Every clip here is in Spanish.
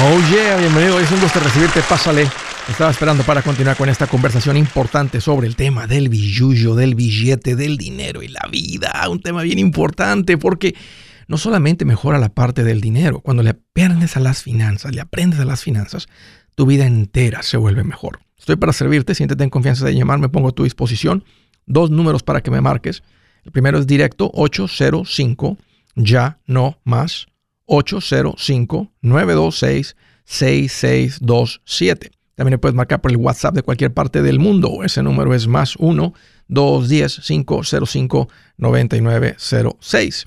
Oh yeah, bienvenido. Es un gusto recibirte. Pásale. Estaba esperando para continuar con esta conversación importante sobre el tema del billuyo, del billete, del dinero y la vida. Un tema bien importante porque no solamente mejora la parte del dinero. Cuando le aprendes a las finanzas, le aprendes a las finanzas, tu vida entera se vuelve mejor. Estoy para servirte. Siéntete en confianza de llamarme. Pongo a tu disposición dos números para que me marques. El primero es directo 805 ya no más 805-926-6627. También puedes marcar por el WhatsApp de cualquier parte del mundo. Ese número es más 1-210-505-9906.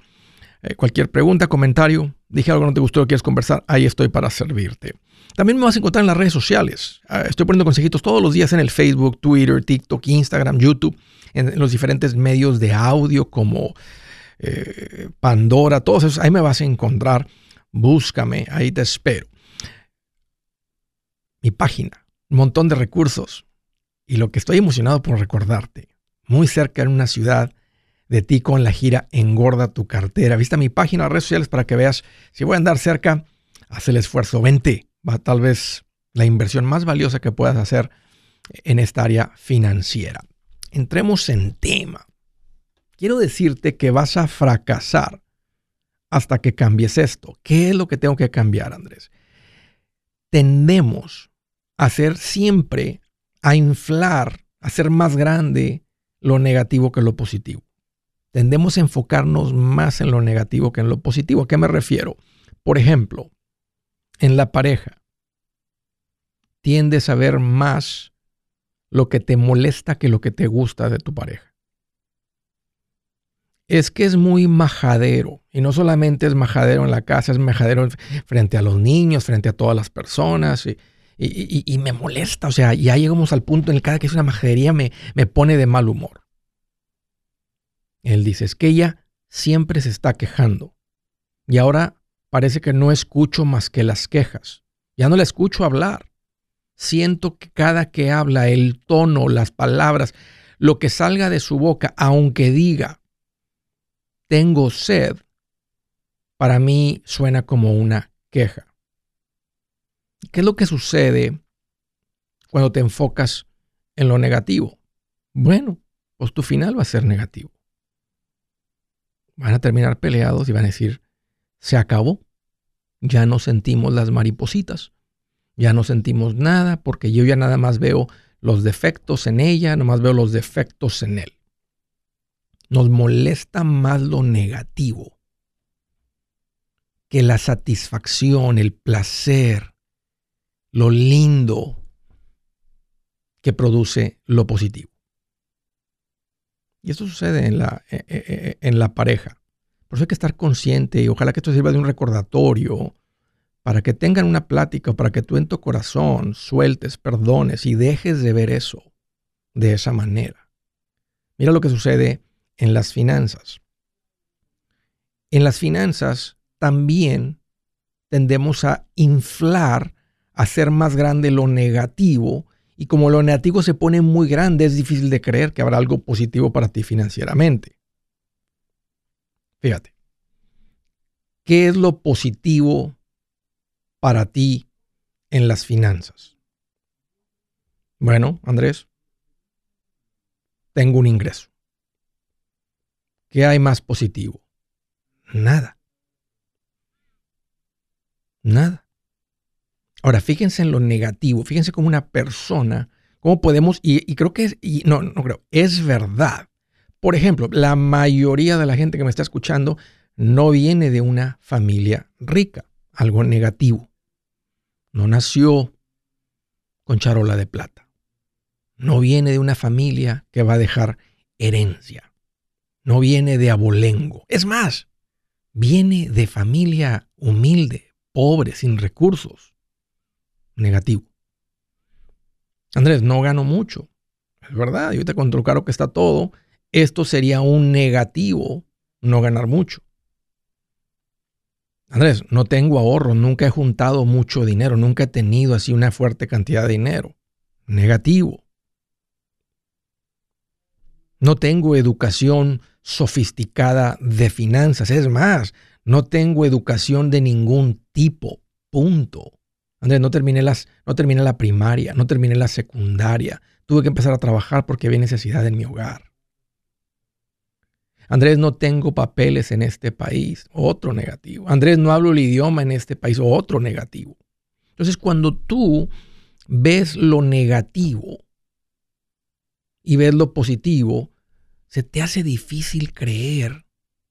Eh, cualquier pregunta, comentario, dije algo que no te gustó, quieres conversar, ahí estoy para servirte. También me vas a encontrar en las redes sociales. Ah, estoy poniendo consejitos todos los días en el Facebook, Twitter, TikTok, Instagram, YouTube, en los diferentes medios de audio como eh, Pandora, todos esos, ahí me vas a encontrar. Búscame, ahí te espero. Mi página, un montón de recursos. Y lo que estoy emocionado por recordarte, muy cerca en una ciudad de ti con la gira Engorda tu cartera. Vista mi página, redes sociales para que veas si voy a andar cerca, haz el esfuerzo, vente. Va tal vez la inversión más valiosa que puedas hacer en esta área financiera. Entremos en tema quiero decirte que vas a fracasar hasta que cambies esto. ¿Qué es lo que tengo que cambiar, Andrés? Tendemos a hacer siempre, a inflar, a hacer más grande lo negativo que lo positivo. Tendemos a enfocarnos más en lo negativo que en lo positivo. ¿A qué me refiero? Por ejemplo, en la pareja, tiendes a ver más lo que te molesta que lo que te gusta de tu pareja es que es muy majadero. Y no solamente es majadero en la casa, es majadero frente a los niños, frente a todas las personas. Y, me molesta. O sea, ya llegamos al punto en el que cada que es una majadería me, me pone de mal humor. Él dice, es que ella siempre se está quejando. Y ahora parece que no escucho más que las quejas. Ya no la escucho hablar. Siento que cada que habla, el tono, las palabras, lo que salga de su boca, aunque diga, tengo sed, para mí suena como una queja. ¿Qué es lo que sucede cuando te enfocas en lo negativo? Bueno, pues tu final va a ser negativo. Van a terminar peleados y van a decir, se acabó, ya no sentimos las maripositas, ya no sentimos nada porque yo ya nada más veo los defectos en ella, nada más veo los defectos en él. Nos molesta más lo negativo que la satisfacción, el placer, lo lindo que produce lo positivo. Y eso sucede en la, eh, eh, eh, en la pareja. Por eso hay que estar consciente y ojalá que esto sirva de un recordatorio para que tengan una plática, para que tú en tu corazón sueltes, perdones y dejes de ver eso de esa manera. Mira lo que sucede en las finanzas. En las finanzas también tendemos a inflar, a hacer más grande lo negativo y como lo negativo se pone muy grande es difícil de creer que habrá algo positivo para ti financieramente. Fíjate, ¿qué es lo positivo para ti en las finanzas? Bueno, Andrés, tengo un ingreso. ¿Qué hay más positivo? Nada. Nada. Ahora, fíjense en lo negativo, fíjense como una persona, cómo podemos, y, creo que es, no, no creo, es verdad. Por ejemplo, la mayoría de la gente que me está escuchando no viene de una familia rica, algo negativo. No nació con charola de plata. No viene de una familia que va a dejar herencia no viene de abolengo. Es más, viene de familia humilde, pobre, sin recursos. Negativo. Andrés, no gano mucho. Es verdad, yo te con lo caro que está todo. Esto sería un negativo, no ganar mucho. Andrés, no tengo ahorro, nunca he juntado mucho dinero, nunca he tenido así una fuerte cantidad de dinero. Negativo. No tengo educación sofisticada de finanzas. Es más, no tengo educación de ningún tipo. Punto. Andrés, no terminé, las, no la primaria, no terminé la secundaria. Tuve que empezar a trabajar porque había necesidad en mi hogar. Andrés, no tengo papeles en este país. Otro negativo. Andrés, no hablo el idioma en este país. Otro negativo. Entonces, cuando tú ves lo negativo y ves lo positivo, se te hace difícil creer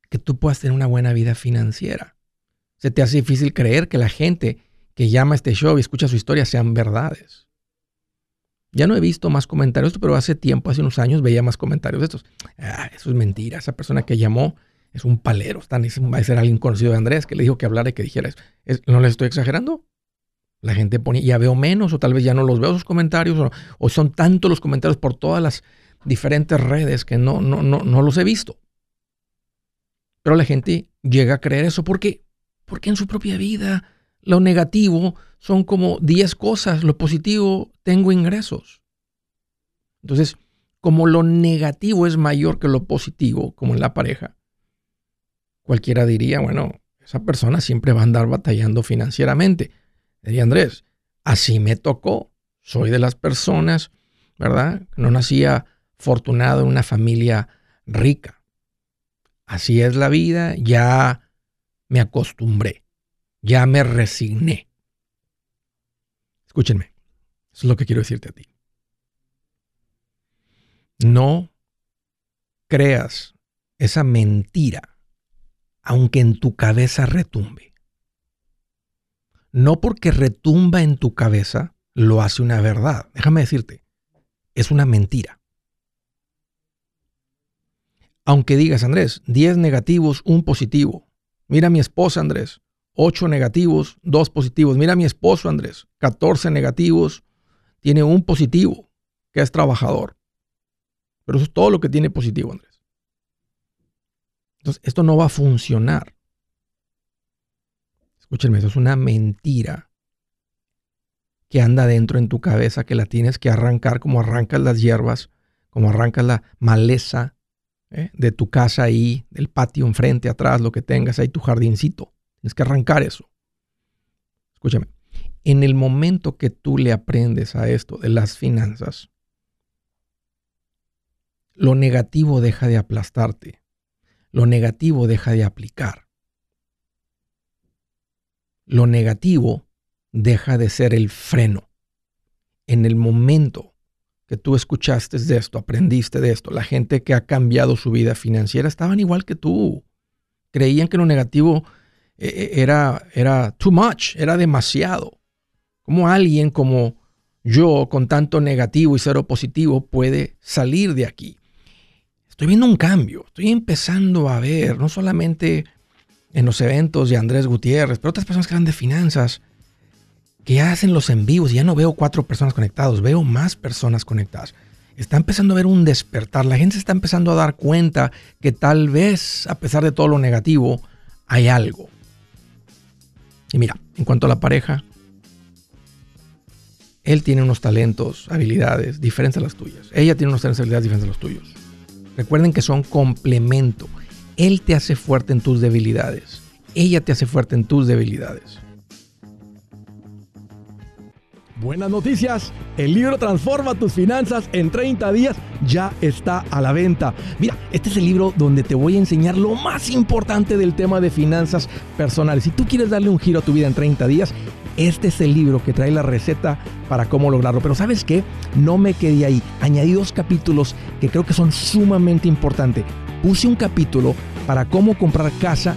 que tú puedas tener una buena vida financiera. Se te hace difícil creer que la gente que llama a este show y escucha su historia sean verdades. Ya no he visto más comentarios, pero hace tiempo, hace unos años, veía más comentarios de estos. Ah, eso es mentira. Esa persona que llamó es un palero. va a ser alguien conocido de Andrés que le dijo que hablara y que dijera eso. ¿No les estoy exagerando? La gente pone, ya veo menos, o tal vez ya no los veo esos comentarios, o, o son tantos los comentarios por todas las diferentes redes que no, no, no, no los he visto. Pero la gente llega a creer eso porque, porque en su propia vida lo negativo son como 10 cosas, lo positivo tengo ingresos. Entonces, como lo negativo es mayor que lo positivo, como en la pareja, cualquiera diría, bueno, esa persona siempre va a andar batallando financieramente. Diría Andrés, así me tocó. Soy de las personas, ¿verdad? No nacía afortunado en una familia rica. Así es la vida, ya me acostumbré, ya me resigné. Escúchenme, eso es lo que quiero decirte a ti. No creas esa mentira, aunque en tu cabeza retumbe. No porque retumba en tu cabeza lo hace una verdad. Déjame decirte, es una mentira. Aunque digas, Andrés, 10 negativos, un positivo. Mira a mi esposa, Andrés, 8 negativos, 2 positivos. Mira a mi esposo, Andrés, 14 negativos, tiene un positivo, que es trabajador. Pero eso es todo lo que tiene positivo, Andrés. Entonces, esto no va a funcionar. Escúchenme, eso es una mentira que anda dentro en tu cabeza, que la tienes que arrancar como arrancas las hierbas, como arrancas la maleza ¿eh? de tu casa ahí, del patio enfrente, atrás, lo que tengas ahí, tu jardincito. Tienes que arrancar eso. Escúchame, en el momento que tú le aprendes a esto de las finanzas, lo negativo deja de aplastarte, lo negativo deja de aplicar. Lo negativo deja de ser el freno. En el momento que tú escuchaste de esto, aprendiste de esto, la gente que ha cambiado su vida financiera estaban igual que tú. Creían que lo negativo eh, eh, era, era too much, era demasiado. ¿Cómo alguien como yo, con tanto negativo y cero positivo, puede salir de aquí? Estoy viendo un cambio, estoy empezando a ver, no solamente en los eventos de Andrés Gutiérrez, pero otras personas que hablan de finanzas, que hacen los en ya no veo cuatro personas conectadas, veo más personas conectadas. Está empezando a ver un despertar, la gente se está empezando a dar cuenta que tal vez, a pesar de todo lo negativo, hay algo. Y mira, en cuanto a la pareja, él tiene unos talentos, habilidades diferentes a las tuyas. Ella tiene unos talentos, habilidades diferentes a los tuyos. Recuerden que son complemento. Él te hace fuerte en tus debilidades. Ella te hace fuerte en tus debilidades. Buenas noticias, el libro Transforma tus finanzas en 30 días ya está a la venta. Mira, este es el libro donde te voy a enseñar lo más importante del tema de finanzas personales. Si tú quieres darle un giro a tu vida en 30 días, este es el libro que trae la receta para cómo lograrlo. Pero sabes qué, no me quedé ahí. Añadí dos capítulos que creo que son sumamente importantes. Puse un capítulo para cómo comprar casa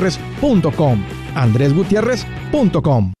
andresgutierrez.com. andresgutierrez.com.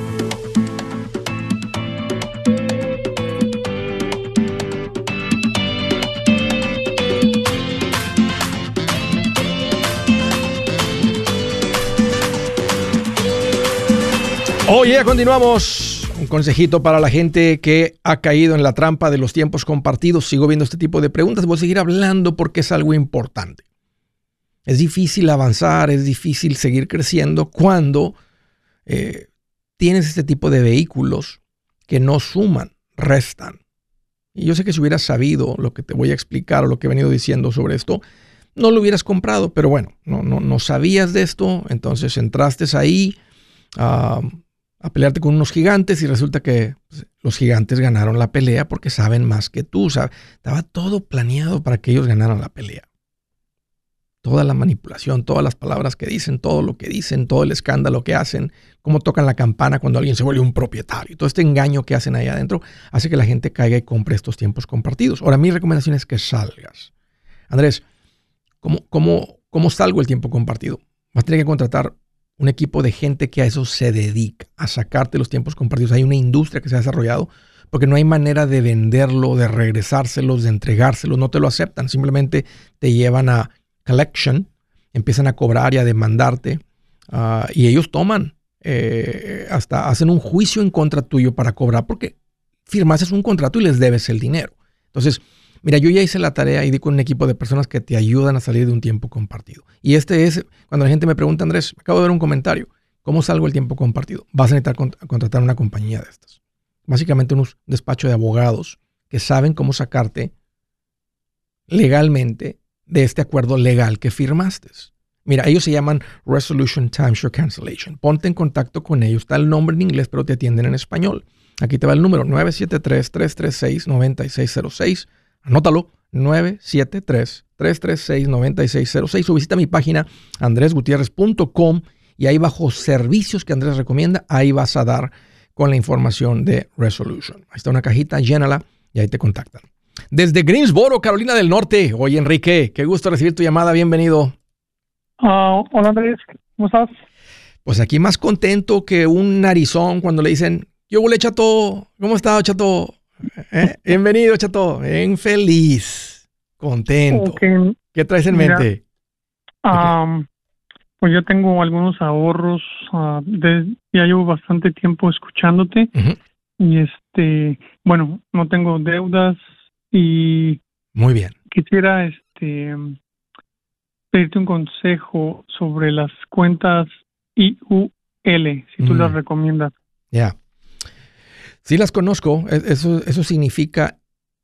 Oye, continuamos. Un consejito para la gente que ha caído en la trampa de los tiempos compartidos. Sigo viendo este tipo de preguntas. Voy a seguir hablando porque es algo importante. Es difícil avanzar, es difícil seguir creciendo cuando eh, tienes este tipo de vehículos que no suman, restan. Y yo sé que si hubieras sabido lo que te voy a explicar o lo que he venido diciendo sobre esto, no lo hubieras comprado, pero bueno, no, no, no sabías de esto, entonces entraste ahí. a a pelearte con unos gigantes y resulta que pues, los gigantes ganaron la pelea porque saben más que tú. Sea, estaba todo planeado para que ellos ganaran la pelea. Toda la manipulación, todas las palabras que dicen, todo lo que dicen, todo el escándalo que hacen, cómo tocan la campana cuando alguien se vuelve un propietario. Todo este engaño que hacen ahí adentro hace que la gente caiga y compre estos tiempos compartidos. Ahora, mi recomendación es que salgas. Andrés, ¿cómo, cómo, cómo salgo el tiempo compartido? Vas a tener que contratar un equipo de gente que a eso se dedica, a sacarte los tiempos compartidos. Hay una industria que se ha desarrollado porque no hay manera de venderlo, de regresárselos, de entregárselos, no te lo aceptan, simplemente te llevan a collection, empiezan a cobrar y a demandarte ah, y ellos toman, eh, hasta hacen un juicio en contra tuyo para cobrar porque firmaste un contrato y les debes el dinero. Entonces, Mira, yo ya hice la tarea y di con un equipo de personas que te ayudan a salir de un tiempo compartido. Y este es, cuando la gente me pregunta, Andrés, acabo de ver un comentario, ¿cómo salgo el tiempo compartido? Vas a necesitar contratar una compañía de estas. Básicamente un despacho de abogados que saben cómo sacarte legalmente de este acuerdo legal que firmaste. Mira, ellos se llaman Resolution Timeshare Cancellation. Ponte en contacto con ellos. Está el nombre en inglés, pero te atienden en español. Aquí te va el número 973-336-9606. Anótalo, 973-336-9606 o visita mi página andresgutierrez.com y ahí bajo servicios que Andrés recomienda, ahí vas a dar con la información de Resolution. Ahí está una cajita, llénala y ahí te contactan. Desde Greensboro, Carolina del Norte. Oye, Enrique, qué gusto recibir tu llamada. Bienvenido. Ah, hola, Andrés. ¿Cómo estás? Pues aquí más contento que un narizón cuando le dicen, yo huele chato. ¿Cómo está, chato? ¿Eh? Bienvenido, Chato. Bien feliz, contento. ¿Qué traes en mente? pues yo tengo algunos ahorros. Ah, ya llevo bastante tiempo escuchándote. Y este, bueno, no tengo deudas y. Muy bien. Quisiera este pedirte un consejo sobre las cuentas IUL, si tú las mm. recomiendas. Ya. Sí las conozco. E, eso, eso significa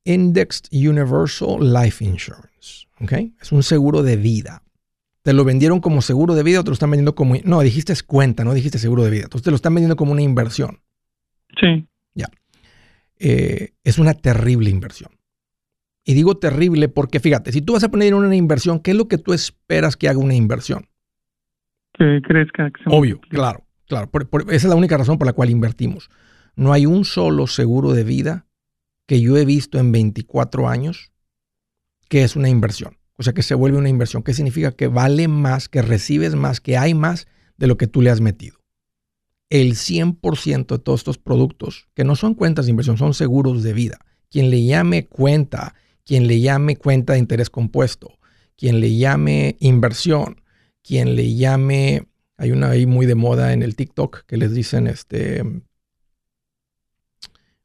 Indexed Universal Life Insurance. ¿okay? Es un seguro de vida. Te lo vendieron como seguro de vida o te lo están vendiendo como... No, dijiste cuenta, no dijiste seguro de vida. Entonces te lo están vendiendo como una inversión. Sí. Ya. Eh, es una terrible inversión. Y digo terrible porque fíjate, si tú vas a poner en una inversión, ¿qué es lo que tú esperas que haga una inversión? Que crezca. Que Obvio, claro, claro. esa es la única razón por la cual invertimos. No hay un solo seguro de vida que yo he visto en 24 años que es una inversión. O sea, que se vuelve una inversión. ¿Qué significa? Que vale más, que recibes más, que hay más de lo que tú le has metido. El 100% de todos estos productos, que no son cuentas de inversión, son seguros de vida. Quien le llame cuenta, quien le llame cuenta de interés compuesto, quien le llame inversión, quien le llame, hay una ahí muy de moda en el TikTok que les dicen este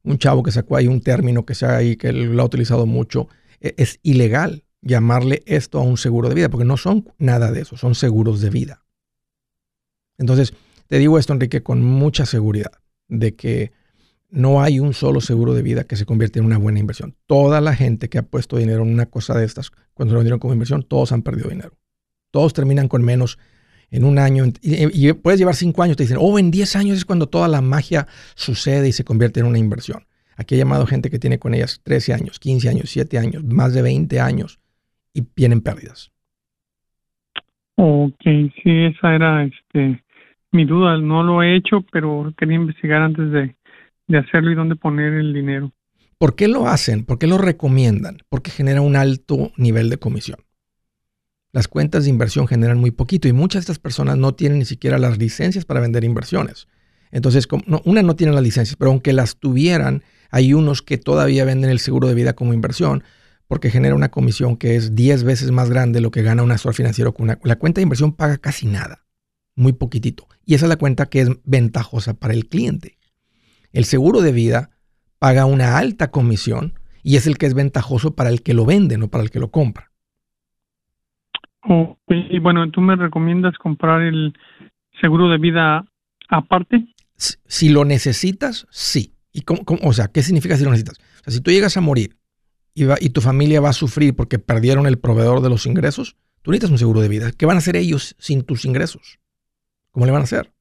un chavo que sacó ahí un término que sea ahí, que lo ha utilizado mucho, e, es ilegal llamarle esto a un seguro de vida, porque no son nada de eso, son seguros de vida. Entonces, te digo esto, Enrique, con mucha seguridad, de que no hay un solo seguro de vida que se convierta en una buena inversión. Toda la gente que ha puesto dinero en una cosa de estas, cuando lo vendieron como inversión, todos han perdido dinero. Todos terminan con menos en un año. Y, puedes llevar cinco años, te dicen, oh, en diez años es cuando toda la magia sucede y se convierte en una inversión. Aquí he llamado gente que tiene con ellas 13 años, 15 años, 7 años, más de 20 años y tienen pérdidas. Ok, sí, esa era este, mi duda. No lo he hecho, pero quería investigar antes de, de hacerlo y dónde poner el dinero. ¿Por qué lo hacen? ¿Por qué lo recomiendan? Porque genera un alto nivel de comisión. Las cuentas de inversión generan muy poquito y muchas de estas personas no tienen ni siquiera las licencias para vender inversiones. Entonces, una no tiene las licencias, pero aunque las tuvieran, hay unos que todavía venden el seguro de vida como inversión porque genera una comisión que es 10 veces más grande de lo que gana un asesor financiero con una, la cuenta de inversión paga casi nada, muy poquitito. Y esa es la cuenta que es ventajosa para el cliente. El seguro de vida paga una alta comisión y es el que es ventajoso para el que lo vende, no para el que lo compra. Y bueno, ¿tú me recomiendas comprar el seguro de vida aparte? Si, lo necesitas, sí. ¿Y o sea, ¿qué significa si lo necesitas? O sea, si tú llegas a morir y, tu familia va a sufrir porque perdieron el proveedor de los ingresos, tú necesitas un seguro de vida. ¿Qué van a hacer ellos sin tus ingresos? ¿Cómo le van a hacer?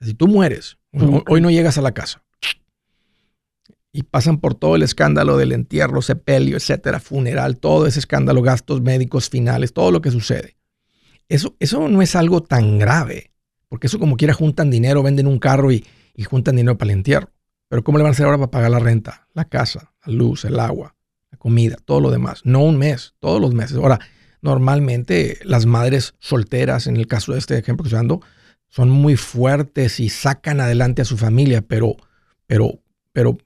Si tú mueres, hoy no llegas a la casa y pasan por todo el escándalo del entierro, sepelio, etcétera, funeral, todo ese escándalo, gastos médicos finales, todo lo que sucede. Eso, eso no es algo tan grave, porque eso como quiera juntan dinero, venden un carro y, y juntan dinero para el entierro. Pero ¿cómo le van a hacer ahora para pagar la renta, la casa, la luz, el agua, la comida, todo lo demás? No un mes, todos los meses. Ahora, normalmente las madres solteras, en el caso de este ejemplo que estoy dando, son muy fuertes y sacan adelante a su familia, pero, pero, pero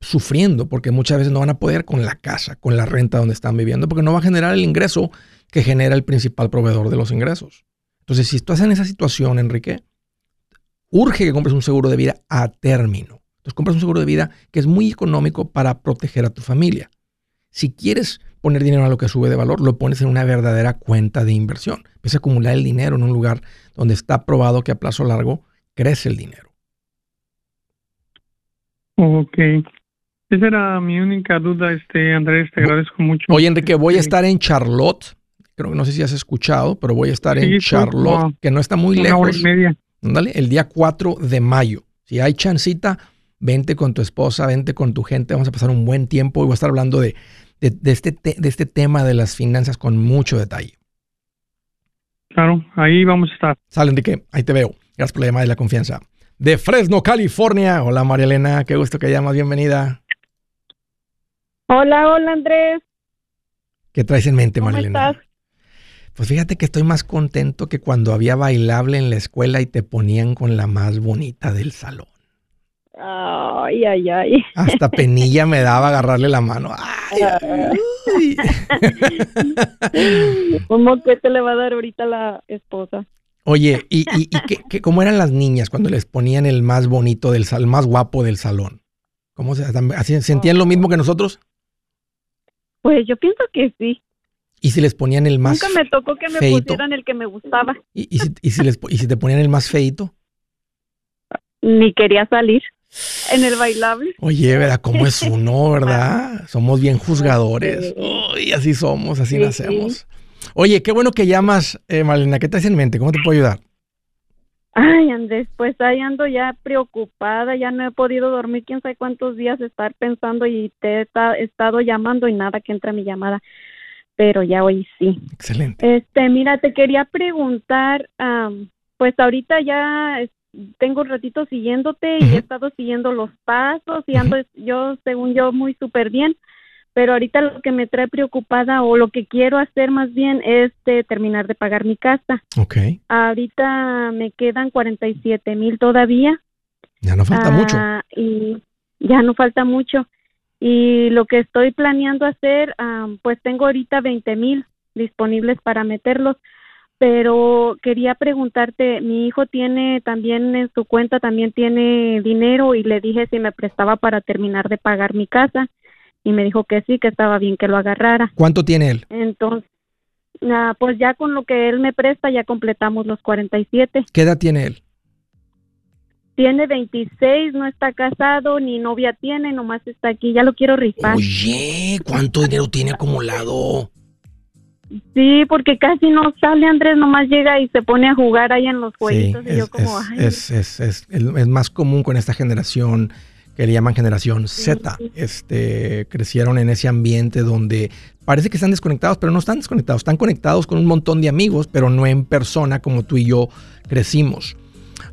sufriendo porque muchas veces no van a poder con la casa, con la renta donde están viviendo, porque no va a generar el ingreso que genera el principal proveedor de los ingresos. Entonces, si estás en esa situación, Enrique, urge que compres un seguro de vida a término. Entonces compras un seguro de vida que es muy económico para proteger a tu familia. Si quieres poner dinero a lo que sube de valor, lo pones en una verdadera cuenta de inversión. Empieza a acumular el dinero en un lugar donde está probado que a plazo largo crece el dinero. Ok. Esa era mi única duda, este Andrés, te agradezco mucho. Oye, Enrique, voy a estar en Charlotte. Creo que no sé si has escuchado, pero voy a estar en Charlotte, que no está muy lejos. media. Dale, el día 4 de mayo. Si hay chancita, vente con tu esposa, vente con tu gente, vamos a pasar un buen tiempo y voy a estar hablando de, este, de este tema de las finanzas con mucho detalle. Claro, ahí vamos a estar. Sale, Enrique, ahí te veo. Gracias por la llamada y la confianza. De Fresno, California. Hola, María Elena, qué gusto que llamas, bienvenida. Hola, hola, Andrés. ¿Qué traes en mente, María Elena? Pues fíjate que estoy más contento que cuando había bailable en la escuela y te ponían con la más bonita del salón. Ay, ay, ay. Hasta penilla me daba agarrarle la mano. Ay, ¿Cómo que te le va a dar ahorita la esposa? Oye, ¿y, y, qué, cómo eran las niñas cuando les ponían el más bonito del salón, el más guapo del salón? ¿Cómo se sentían lo mismo que nosotros? Pues yo pienso que sí. ¿Y si les ponían el más Nunca me tocó que me pusieran el que me gustaba. ¿Y, y, si, y, si les, ¿Y si te ponían el más feito? Ni quería salir en el bailable. Oye, ¿verdad? ¿Cómo es uno, verdad? Somos bien juzgadores. Uy, así somos, así nacemos. Oye, qué bueno que llamas, eh, Malena. ¿Qué te hace en mente? ¿Cómo te puedo ayudar? Ay, Andrés, pues ahí ando ya preocupada, ya no he podido dormir quién sabe cuántos días estar pensando y te he estado llamando y nada que entra mi llamada, pero ya hoy sí. Excelente. Este, mira, te quería preguntar, pues ahorita ya tengo un ratito siguiéndote y he estado siguiendo los pasos y ando yo, según yo, muy súper bien. Pero ahorita lo que me trae preocupada o lo que quiero hacer más bien es de terminar de pagar mi casa. Ok. Ahorita me quedan 47 mil todavía. Ya no falta mucho. Ah, y ya no falta mucho. Y lo que estoy planeando hacer, pues tengo ahorita 20 mil disponibles para meterlos pero quería preguntarte, mi hijo tiene también en su cuenta, también tiene dinero y le dije si me prestaba para terminar de pagar mi casa y me dijo que sí, que estaba bien que lo agarrara. ¿Cuánto tiene él? Entonces, ah, pues ya con lo que él me presta ya completamos los 47. ¿Qué edad tiene él? Tiene 26, no está casado, ni novia tiene, nomás está aquí, ya lo quiero rifar. Oye, ¿cuánto dinero tiene acumulado? Sí, porque casi no sale Andrés, nomás llega y se pone a jugar ahí en los jueguitos. y es, yo como, es, ay. es, es, es- es más común con esta generación que le llaman generación Z. Este, crecieron en ese ambiente donde parece que están desconectados, pero no están desconectados. Están conectados con un montón de amigos, pero no en persona como tú y yo crecimos.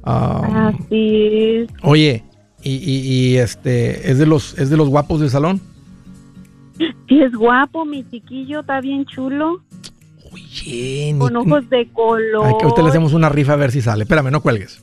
Ah, Así es. Oye, y, y- y, este, ¿es de los, es de los guapos del salón? Sí, es guapo, mi chiquillo, está bien chulo, Oye, ni- con ojos de color. Ay, que ahorita le hacemos una rifa a ver si sale. Espérame, no cuelgues.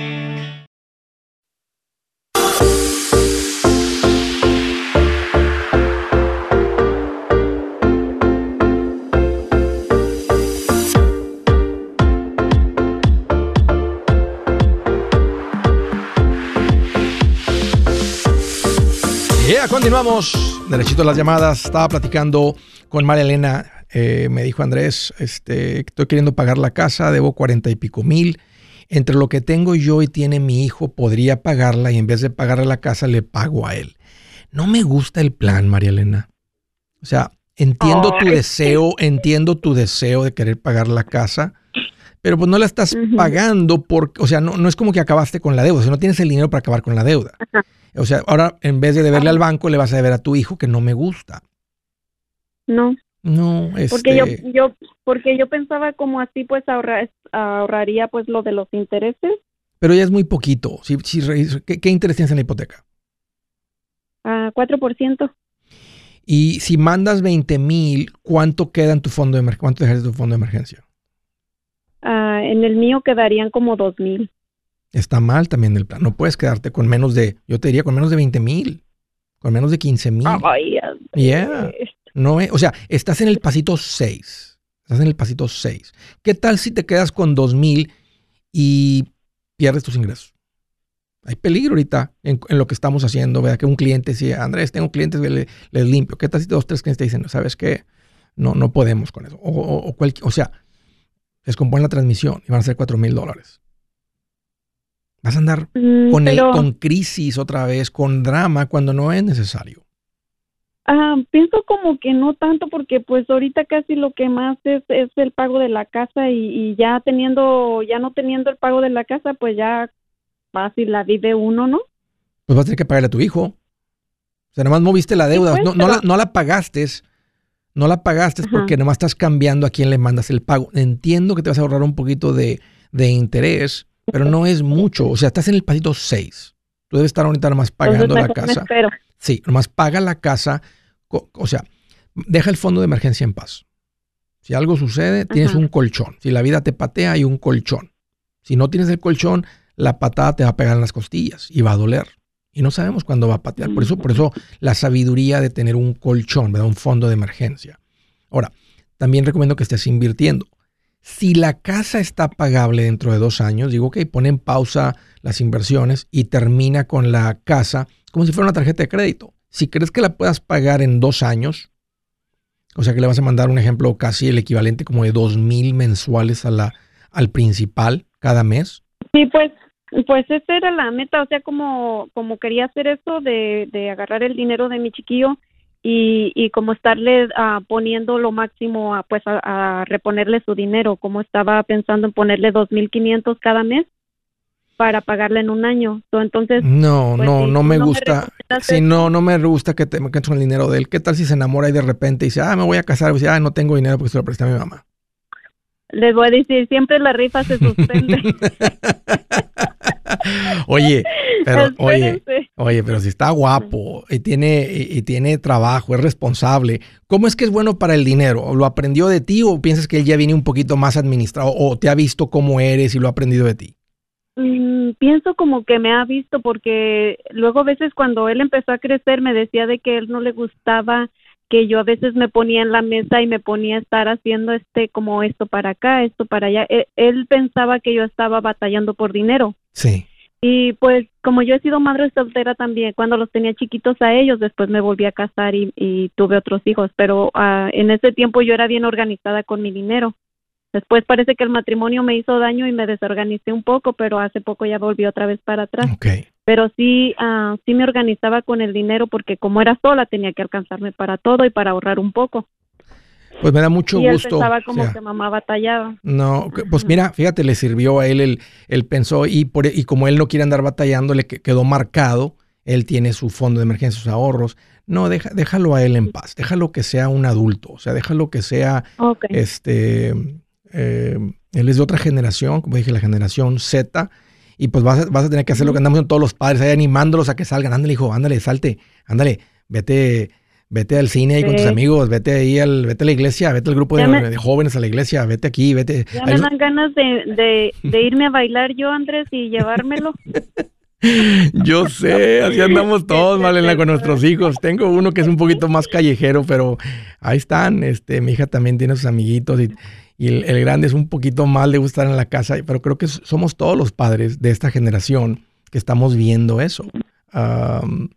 Continuamos. Derechito a las llamadas. Estaba platicando con María Elena. eh, me dijo Andrés, este, estoy queriendo pagar la casa, debo cuarenta y pico mil. Entre lo que tengo yo y tiene mi hijo, podría pagarla y en vez de pagarle la casa, le pago a él. No me gusta el plan, María Elena. O sea, entiendo tu deseo, entiendo tu deseo de querer pagar la casa, pero pues no la estás pagando porque, o sea, no, no es como que acabaste con la deuda, o sea, no tienes el dinero para acabar con la deuda. Ajá. O sea, ahora en vez de deberle Ah. al banco, le vas a deber a tu hijo que no me gusta. No, No, porque yo, este, yo, porque yo pensaba como así, pues ahorra- ahorraría pues lo de los intereses, pero ya es muy poquito. Si, si re- ¿qué, qué interés tienes en la hipoteca? a 4%. Y si mandas 20 mil, ¿cuánto queda en tu fondo de emergencia? ¿Cuánto dejas de tu fondo de emergencia? Ah, en el mío quedarían como dos mil. Está mal también el plan. No puedes quedarte con menos de, yo te diría, con menos de 20 mil, con menos de 15 mil. Ay, Yeah. No es- o sea, estás en el pasito 6. Estás en el pasito 6. ¿Qué tal si te quedas con 2 mil y pierdes tus ingresos? Hay peligro ahorita en, en lo que estamos haciendo, ¿verdad? Que un cliente dice, Andrés, tengo clientes que le- les limpio. ¿Qué tal si dos, tres clientes te dicen, ¿sabes qué? No, no podemos con eso. O, o, o o sea, descompone la transmisión y van a ser 4 mil dólares. Vas a andar Mm, con, el, pero, con crisis otra vez, con drama, cuando no es necesario. ah, pienso como que no tanto porque pues ahorita casi lo que más es, es el pago de la casa y, y ya teniendo, ya no teniendo el pago de la casa, pues ya fácil la vive uno, ¿no? pues vas a tener que pagarle a tu hijo. O sea, nomás moviste la deuda, pues, no, no la, no la pagaste, no la pagaste Ajá. porque nomás estás cambiando a quién le mandas el pago. Entiendo que te vas a ahorrar un poquito de, de interés, pero no es mucho. O sea, estás en el pasito 6. Tú debes estar ahorita nomás pagando Entonces la casa. espero. Sí, nomás paga la casa. O sea, deja el fondo de emergencia en paz. Si algo sucede, tienes un colchón. Si la vida te patea, hay un colchón. Si no tienes el colchón, la patada te va a pegar en las costillas y va a doler. Y no sabemos cuándo va a patear. Por eso, por eso la sabiduría de tener un colchón, ¿verdad? un fondo de emergencia. Ahora, también recomiendo que estés invirtiendo. Si la casa está pagable dentro de dos años, digo, ok, pon en pausa las inversiones y termina con la casa como si fuera una tarjeta de crédito. Si crees que la puedas pagar en dos años, o sea que le vas a mandar un ejemplo casi el equivalente como de dos mil mensuales a la, al principal cada mes? Sí, pues, pues esa era la meta, o sea, como, como quería hacer eso de, de agarrar el dinero de mi chiquillo y, y como estarle ah, poniendo lo máximo a, pues a, a reponerle su dinero, como estaba pensando en ponerle 2.500 cada mes para pagarle en un año. So, entonces, No, Pues no, no me no gusta. eso. no, no me gusta que te me quedes con el dinero de él. ¿Qué tal si se enamora y de repente dice, ah, me voy a casar? Y dice, ah, no tengo dinero porque se lo presté a mi mamá. Les voy a decir, siempre la rifa se suspende. Oye, pero, oye, Espérense. oye, pero si está guapo y tiene, y, y tiene trabajo, es responsable, ¿cómo es que es bueno para el dinero? ¿Lo aprendió de ti o piensas que él ya viene un poquito más administrado o te ha visto cómo eres y lo ha aprendido de ti? Mm, pienso como que me ha visto porque luego a veces cuando él empezó a crecer me decía de que él no le gustaba que yo a veces me ponía en la mesa y me ponía a estar haciendo este como esto para acá, esto para allá. Él, él pensaba que yo estaba batallando por dinero. Sí. Y pues como yo he sido madre soltera también, cuando los tenía chiquitos a ellos, después me volví a casar y, y tuve otros hijos, pero ah, en ese tiempo yo era bien organizada con mi dinero. Después parece que el matrimonio me hizo daño y me desorganicé un poco, pero hace poco ya volví otra vez para atrás. Pero sí, ah, sí me organizaba con el dinero porque como era sola tenía que alcanzarme para todo y para ahorrar un poco. Pues me da mucho y él gusto. pensaba como o sea, que mamá batallaba. No, pues mira, fíjate, le sirvió a él, él, él pensó, y, por, y como él no quiere andar batallando, le que- quedó marcado, él tiene su fondo de emergencia, sus ahorros. No, deja, déjalo a él en paz, déjalo que sea un adulto, o sea, déjalo que sea, Ok. este, eh, él es de otra generación, como dije, la generación Z, y pues vas a, vas a tener que hacer lo que andamos en todos los padres, ahí animándolos a que salgan, ándale hijo, ándale, salte, ándale, vete, vete al cine ahí con tus amigos, vete ahí al, vete a la iglesia, vete al grupo de, Ya me- de jóvenes a la iglesia, vete aquí, vete. Ya me dan ganas de, de, de irme a bailar yo, Andrés, y llevármelo. Yo sé, así andamos todos, Malena, con nuestros hijos. Tengo uno que es un poquito más callejero, pero ahí están. Este, mi hija también tiene sus amiguitos y, y el, el grande es un poquito más le gusta estar en la casa, pero creo que somos todos los padres de esta generación que estamos viendo eso. Am,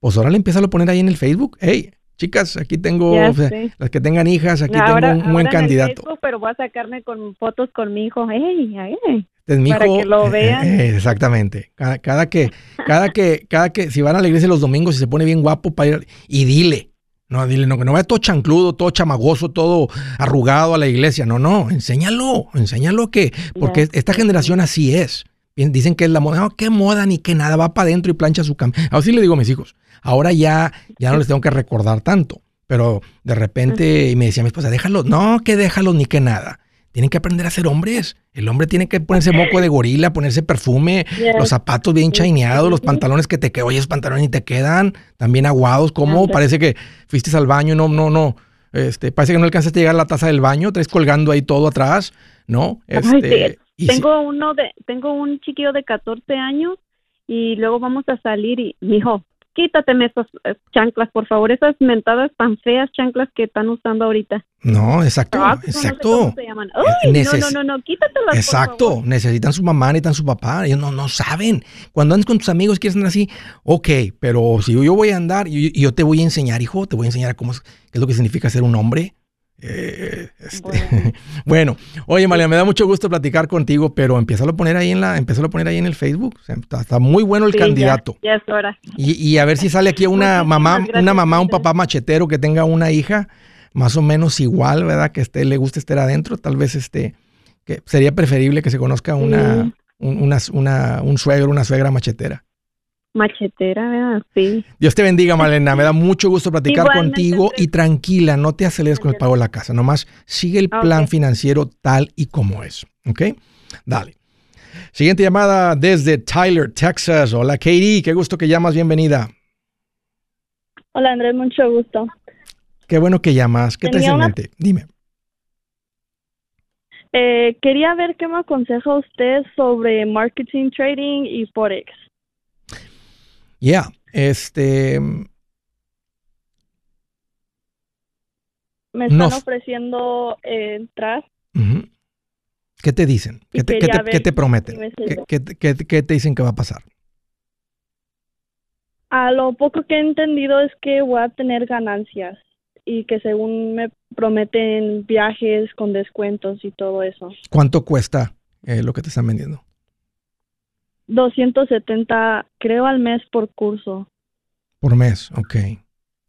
pues ahora le empieza a poner ahí en el Facebook. Hey, chicas, aquí tengo o sea, las que tengan hijas, aquí tengo un buen ahora en el candidato. Facebook, pero voy a sacarme con fotos con mi hijo. Ey, ey. Este para hijo. que lo Eh, vean. eh, exactamente. Cada, cada que, cada que, cada que, si van a la iglesia los domingos y se pone bien guapo para ir, y dile, no, dile, no, que no vaya todo chancludo, todo chamagoso, todo arrugado a la iglesia. No, no, enséñalo, enséñalo que, porque esta generación así es. Dicen que es la moda, no, qué moda ni qué nada, va para adentro y plancha su cama. Así le digo a mis hijos. Ahora ya, ya no les tengo que recordar tanto. Pero de repente, y me decía mi esposa, déjalos, no, que déjalos ni que nada. Tienen que aprender a ser hombres. El hombre tiene que ponerse moco de gorila, ponerse perfume, Yes. los zapatos bien chaineados, los pantalones que te quedan, oye, pantalones ni te quedan, también aguados, como parece que fuiste al baño, no, no, no, este, parece que no alcanzaste a llegar a la taza del baño, traes colgando ahí todo atrás, ¿no? Ay, Este, y sí- tengo uno de, tengo un chiquillo de 14 años y luego vamos a salir y, mijo, quítateme esas eh, chanclas, por favor, esas mentadas tan feas chanclas que están usando ahorita. no, exacto, Crocs, o no sé exacto. cómo se llaman. Ay, neces- no, no, no, no, quítatelas, por Exacto, favor. necesitan su mamá, necesitan su papá, ellos no, no saben. Cuando andas con tus amigos, quieres andar así, ok, pero si yo voy a andar y y yo te voy a enseñar, hijo, te voy a enseñar cómo es, qué es lo que significa ser un hombre. Eh, este, bueno. oye, María, me da mucho gusto platicar contigo, pero empieza a poner ahí en la, empieza a poner ahí en el Facebook. Está, está muy bueno el Sí, candidato. Ya, es hora. Y, y a ver si sale aquí una mamá, una mamá, un papá machetero que tenga una hija más o menos igual, ¿verdad? Que esté, le guste estar adentro. Tal vez este, que sería preferible que se conozca una, Sí. un, una, una- un suegro, una suegra machetera. Machetera, ¿verdad? Sí. Dios te bendiga, Malena. Me da mucho gusto platicar Igualmente, contigo y tranquila, no te aceleres con el pago de la casa. Nomás sigue el plan financiero tal y como es. ¿Ok? Dale. Siguiente llamada desde Tyler, Texas. Hola, Katie. Qué gusto que llamas. Bienvenida. Hola Andrés, mucho gusto. Qué bueno que llamas. ¿Qué Tenía en una- mente? Dime. Eh, quería ver qué me aconseja usted sobre marketing, trading y forex. Ya, este, Me están ofreciendo eh, entrar. ¿qué te dicen? ¿Qué te, qué quería te- ver qué te si prometen? me ¿Qué, sirve. qué te- qué te- qué te dicen que va a pasar? A lo poco que he entendido es que voy a tener ganancias y que según me prometen viajes con descuentos y todo eso. ¿Cuánto cuesta eh, lo que te están vendiendo? 270, creo, al mes por curso. Por mes, ok.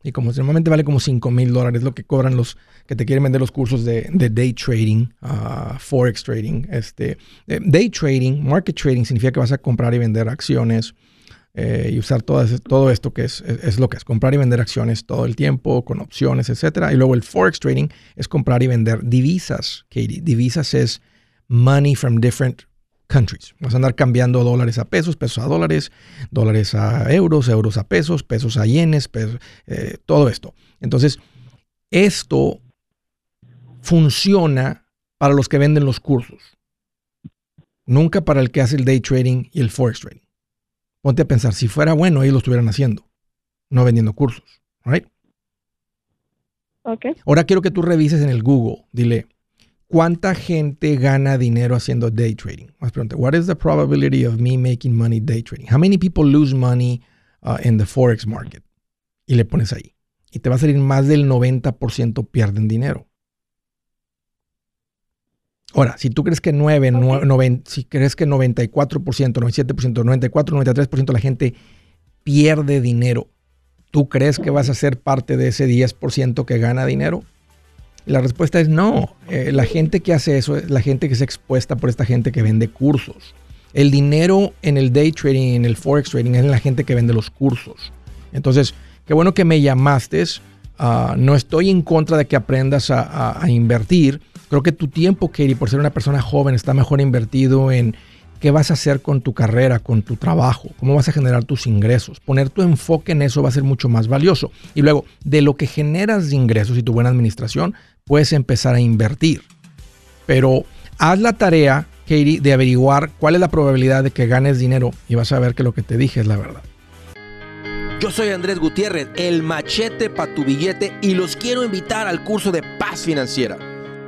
Y como normalmente vale como 5 mil dólares lo que cobran los que te quieren vender los cursos de, day trading, uh, forex trading. Este, eh, day trading, market trading significa que vas a comprar y vender acciones eh, y usar todo, todo esto que es, es, lo que es comprar y vender acciones todo el tiempo con opciones, etcétera. Y luego el forex trading es comprar y vender divisas. Katie, divisas es money from different countries. Vas a andar cambiando dólares a pesos, pesos a dólares, dólares a euros, euros a pesos, pesos a yenes, eh, todo esto. Entonces, esto funciona para los que venden los cursos. Nunca para el que hace el day trading y el forex trading. Ponte a pensar, si fuera bueno, ellos lo estuvieran haciendo, no vendiendo cursos. Right? Okay. Ahora quiero que tú revises en el Google. Dile, ¿Cuánta gente gana dinero haciendo day trading? Más pregunta, what is the probability of me making money day trading? How many people lose money uh, in the forex market? Y le pones ahí. Y te va a salir más del 90% pierden dinero. Ahora, si tú crees que 9, si crees que 94%, 97%, 94, 93% de la gente pierde dinero, ¿tú crees que vas a ser parte de ese 10% que gana dinero? La respuesta es no. Eh, la gente que hace eso es la gente que se expuesta por esta gente que vende cursos. El dinero en el day trading, en el forex trading, es la gente que vende los cursos. Entonces, qué bueno que me llamaste. Ah, no estoy en contra de que aprendas a, a, invertir. Creo que tu tiempo, Katie, por ser una persona joven, está mejor invertido en qué vas a hacer con tu carrera, con tu trabajo, cómo vas a generar tus ingresos. Poner tu enfoque en eso va a ser mucho más valioso. Y luego, de lo que generas de ingresos y tu buena administración, puedes empezar a invertir. Pero haz la tarea, Katie, de averiguar cuál es la probabilidad de que ganes dinero y vas a ver que lo que te dije es la verdad. Yo soy Andrés Gutiérrez, el machete para tu billete y los quiero invitar al curso de paz financiera.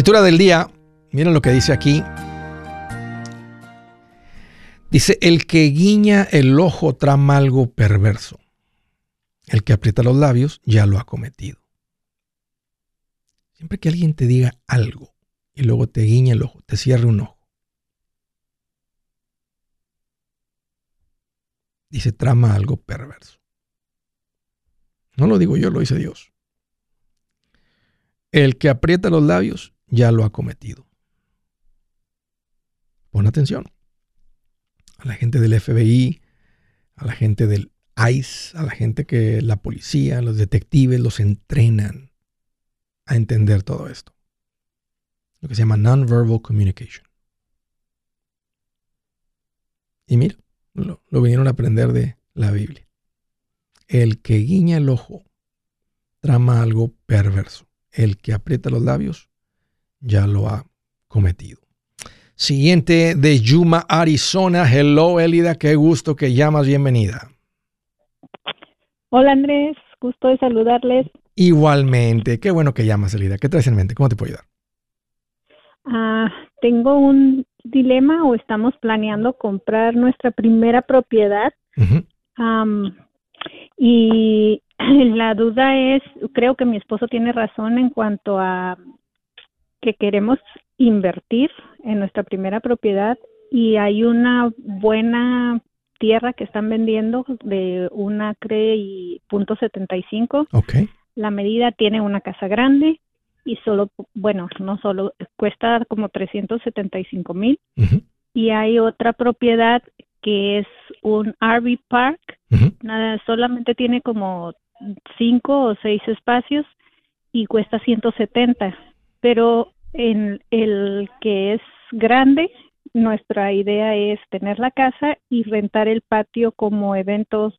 Escritura del día, miren lo que dice aquí, Dice, el que guiña el ojo trama algo perverso. El que aprieta los labios ya lo ha cometido. Siempre que alguien te diga algo y luego te guiña el ojo, te cierre un ojo. Dice, trama algo perverso. No lo digo yo, lo dice Dios. El que aprieta los labios ya lo ha cometido. Pon atención a la gente del FBI, a la gente del ICE, a la gente que la policía, los detectives los entrenan a entender todo esto. Lo que se llama nonverbal communication. Y mira, lo, lo vinieron a aprender de la Biblia. El que guiña el ojo trama algo perverso. El que aprieta los labios ya lo ha cometido. Siguiente de Yuma, Arizona. Hello, Elida. Qué gusto que llamas. Bienvenida. Hola, Andrés. Gusto de saludarles. Igualmente. Qué bueno que llamas, Elida. ¿Qué traes en mente? ¿Cómo te puedo ayudar? Ah, tengo un dilema o estamos planeando comprar nuestra primera propiedad. y la duda es, creo que mi esposo tiene razón en cuanto a que queremos invertir en nuestra primera propiedad y hay una buena tierra que están vendiendo de un acre y punto 75. Ok. La medida tiene una casa grande y solo, bueno, no solo, cuesta como 375 mil. Ujú, Y hay otra propiedad que es un RV Park. Nada, solamente tiene como cinco o seis espacios y cuesta 170. Pero en el que es grande, nuestra idea es tener la casa y rentar el patio como eventos,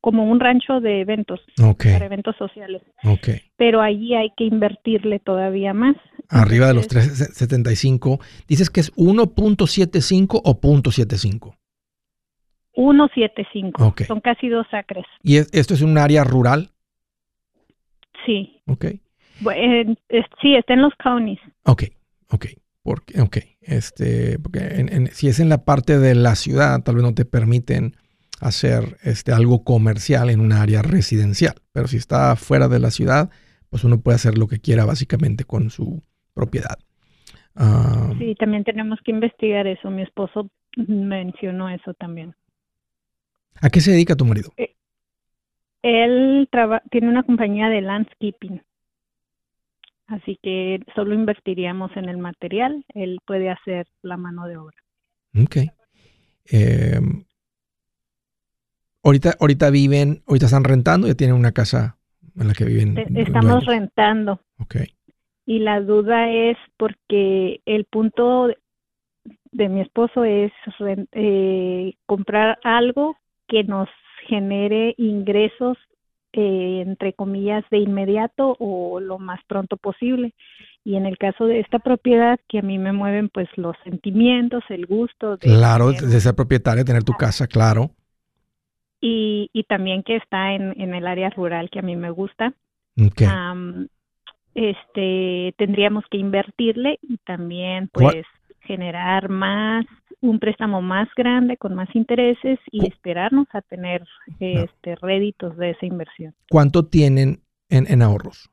como un rancho de eventos, para eventos sociales. ok. Pero allí hay que invertirle todavía más. Arriba de los Entonces, 375. Dices que es 1.75 o 0.75. 175. Ok. Son casi dos acres. ¿Y es- esto es un área rural? Sí. Ok. Bueno, es- sí, está en los counties. Ok, ok. Porque, ok. Este, porque en- en- si es en la parte de la ciudad, tal vez no te permiten hacer este, algo comercial en un área residencial. Pero si está fuera de la ciudad, pues uno puede hacer lo que quiera básicamente con su propiedad. Ah, Sí, también tenemos que investigar eso. Mi esposo mencionó eso también. ¿A qué se dedica tu marido? Él traba- tiene una compañía de landscaping. Así que solo invertiríamos en el material. Él puede hacer la mano de obra. Ok. Eh, ahorita, ahorita viven, ahorita están rentando, ya tienen una casa en la que viven. Te- Estamos dueños. rentando. Ok. Y la duda es porque el punto de- mi esposo es eh, comprar algo que nos genere ingresos, eh, entre comillas, de inmediato o lo más pronto posible. Y en el caso de esta propiedad, que a mí me mueven pues los sentimientos, el gusto de Claro, tener- de ser propietario, tener tu casa, claro. y, y también que está en, en el área rural que a mí me gusta. Este tendríamos que invertirle y también ¿Cuál- pues generar más un préstamo más grande con más intereses y esperarnos a tener este réditos de esa inversión. ¿Cuánto tienen en, en ahorros?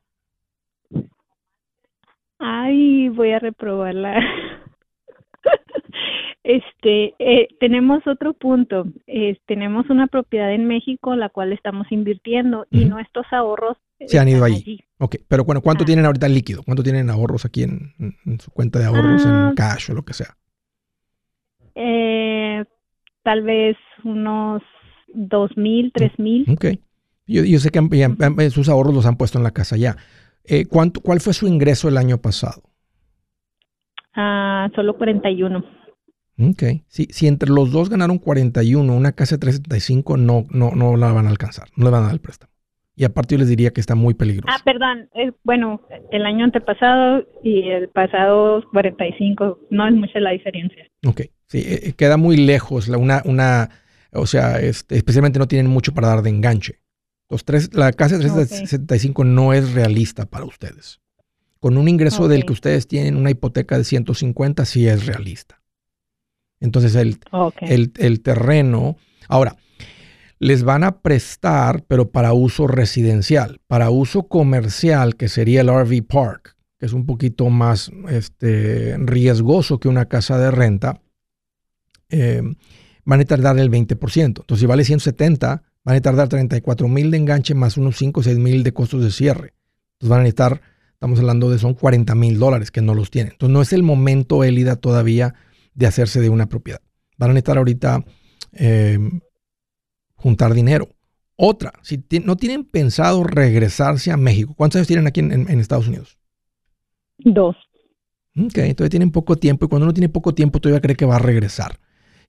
Ay, voy a reprobarla. Este, eh, tenemos otro punto. Es- tenemos una propiedad en México la cual estamos invirtiendo y nuestros ahorros Se han ido ahí. allí. Ok, pero bueno, ¿cuánto Ah. tienen ahorita en líquido? ¿Cuánto tienen en ahorros aquí en su cuenta de ahorros, Ah. en cash o lo que sea? Eh, tal vez unos dos mil, tres mil. Ok. Yo, yo sé que han- han- sus ahorros los han puesto en la casa ya. Eh, ¿cuánto, ¿Cuál fue su ingreso el año pasado? Ah, solo 41. Ok. Si, si entre los dos ganaron 41, una casa de 375 no, no, no la van a alcanzar, no le van a dar el préstamo. Y aparte yo les diría que está muy peligroso. Ah, perdón. eh, bueno, el año antepasado y el pasado 45. No es mucha la diferencia. Ok, sí, eh, eh, queda muy lejos la, una, una, o sea, este, especialmente no tienen mucho para dar de enganche. Los tres, la casa de Ok. 375 no es realista para ustedes. Con un ingreso del Ok. que ustedes tienen, una hipoteca de 150 sí es realista. Entonces el, Okay. el, el terreno, ahora, les van a prestar, pero para uso residencial. Para uso comercial, que sería el RV Park, que es un poquito más este, riesgoso que una casa de renta, eh, van a tardar el 20%. Entonces, si vale 170, van a tardar 34 mil de enganche más unos 5 o 6 mil de costos de cierre. Entonces, van a necesitar, estamos hablando de son 40 mil dólares que no los tienen. Entonces, no es el momento, Elida, todavía de hacerse de una propiedad. Van a necesitar ahorita eh, juntar dinero. Otra, si no tienen pensado regresarse a México, ¿cuántos años tienen aquí en, en- en Estados Unidos? Dos. Ok, todavía tienen poco tiempo y cuando uno tiene poco tiempo todavía cree que va a regresar.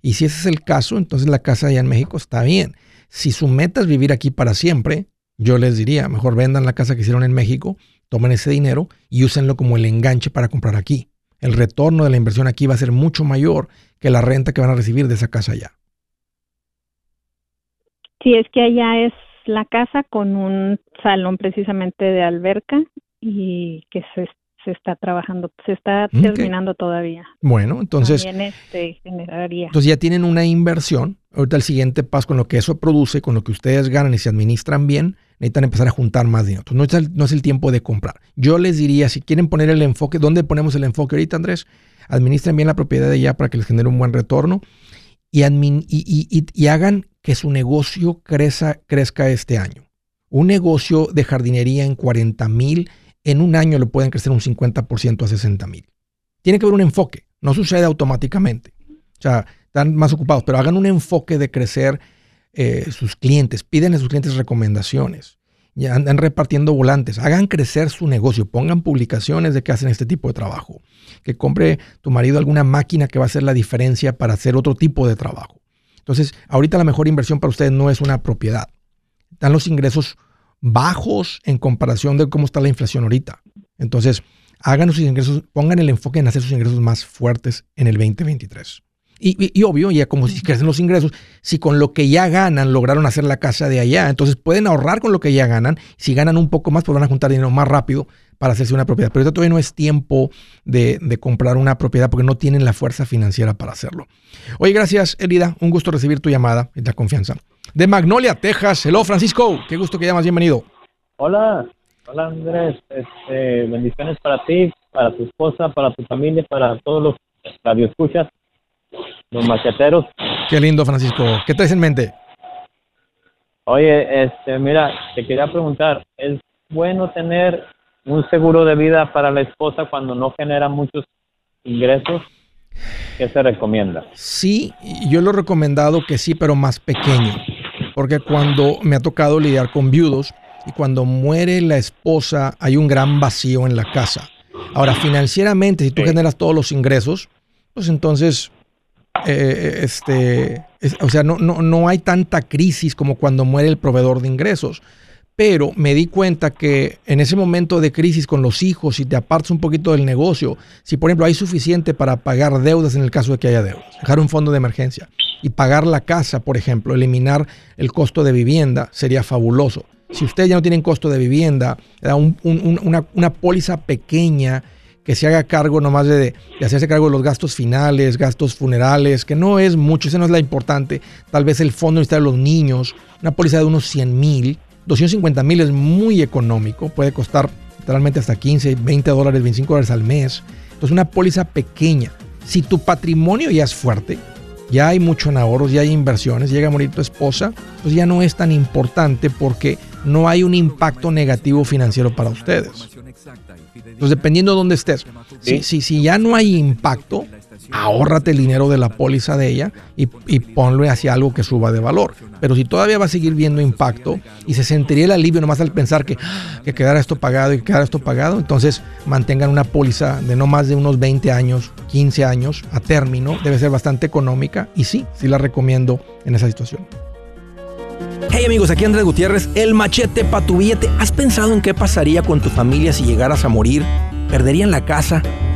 Y si ese es el caso, entonces la casa allá en México está bien. Si su meta es vivir aquí para siempre, yo les diría, mejor vendan la casa que hicieron en México, tomen ese dinero y úsenlo como el enganche para comprar aquí. El retorno de la inversión aquí va a ser mucho mayor que la renta que van a recibir de esa casa allá. Sí, es que allá es la casa con un salón precisamente de alberca y que se, se está trabajando, se está terminando todavía. Bueno, entonces... Este generaría. Entonces ya tienen una inversión. Ahorita el siguiente paso con lo que eso produce, con lo que ustedes ganan y se administran bien, necesitan empezar a juntar más dinero. Entonces no es el, no es el tiempo de comprar. Yo les diría, si quieren poner el enfoque, ¿dónde ponemos el enfoque ahorita, Andrés? Administren bien la propiedad de allá para que les genere un buen retorno y, y, hagan que su negocio crezca, crezca este año. Un negocio de jardinería en 40 mil, en un año lo pueden crecer un 50% a 60 mil. Tiene que haber un enfoque, no sucede automáticamente. O sea, están más ocupados, pero hagan un enfoque de crecer eh, sus clientes, piden a sus clientes recomendaciones, ya andan repartiendo volantes, hagan crecer su negocio, pongan publicaciones de que hacen este tipo de trabajo, que compre tu marido alguna máquina que va a hacer la diferencia para hacer otro tipo de trabajo. Entonces, ahorita la mejor inversión para ustedes no es una propiedad. Están los ingresos bajos en comparación de cómo está la inflación ahorita. Entonces, hagan sus ingresos, pongan el enfoque en hacer sus ingresos más fuertes en el 2023. Y, obvio, ya como si crecen los ingresos, si con lo que ya ganan lograron hacer la casa de allá, entonces pueden ahorrar con lo que ya ganan. Si ganan un poco más, pues van a juntar dinero más rápido para hacerse una propiedad. Pero todavía no es tiempo de, comprar una propiedad porque no tienen la fuerza financiera para hacerlo. Oye, gracias, Elida. Un gusto recibir tu llamada y la confianza. De Magnolia, Texas. Hello, Francisco. Qué gusto que llamas. Bienvenido. Hola. Hola, Andrés. Este, bendiciones para ti, para tu esposa, para tu familia, para todos los radioescuchas los macheteros. Qué lindo, Francisco. ¿Qué traes en mente? Oye, este, mira, te quería preguntar, ¿es bueno tener un seguro de vida para la esposa cuando no genera muchos ingresos? ¿Qué se recomienda? Sí, yo lo he recomendado que sí, pero más pequeño. Porque cuando me ha tocado lidiar con viudos y cuando muere la esposa hay un gran vacío en la casa. Ahora, financieramente, si tú generas todos los ingresos, pues entonces eh, este, o sea, no, no, no hay tanta crisis como cuando muere el proveedor de ingresos. Pero me di cuenta que en ese momento de crisis con los hijos, si te apartas un poquito del negocio, si por ejemplo hay suficiente para pagar deudas en el caso de que haya deudas, dejar un fondo de emergencia y pagar la casa, por ejemplo, eliminar el costo de vivienda, sería fabuloso. Si ustedes ya no tienen costo de vivienda, una, una póliza pequeña que se haga cargo nomás de, de, hacerse cargo de los gastos finales, gastos funerales, que no es mucho, esa no es la importante. Tal vez el fondo de los niños, una póliza de unos 100 mil, 250 mil es muy económico, puede costar literalmente hasta 15, 20 dólares, 25 dólares al mes. Entonces una póliza pequeña. Si tu patrimonio ya es fuerte, ya hay mucho en ahorros, ya hay inversiones, llega a morir tu esposa, pues ya no es tan importante porque no hay un impacto negativo financiero para ustedes. Entonces, dependiendo de dónde estés, si, si, si ya no hay impacto, ahórrate el dinero de la póliza de ella y, y, ponlo hacia algo que suba de valor. Pero si todavía va a seguir viendo impacto y se sentiría el alivio nomás al pensar que, que quedara esto pagado y que quedara esto pagado, entonces mantengan una póliza de no más de unos 20 años, 15 años a término. Debe ser bastante económica y sí, sí la recomiendo en esa situación. Hey amigos, aquí Andrés Gutiérrez, el machete para tu billete. ¿Has pensado en qué pasaría con tu familia si llegaras a morir? ¿Perderían la casa?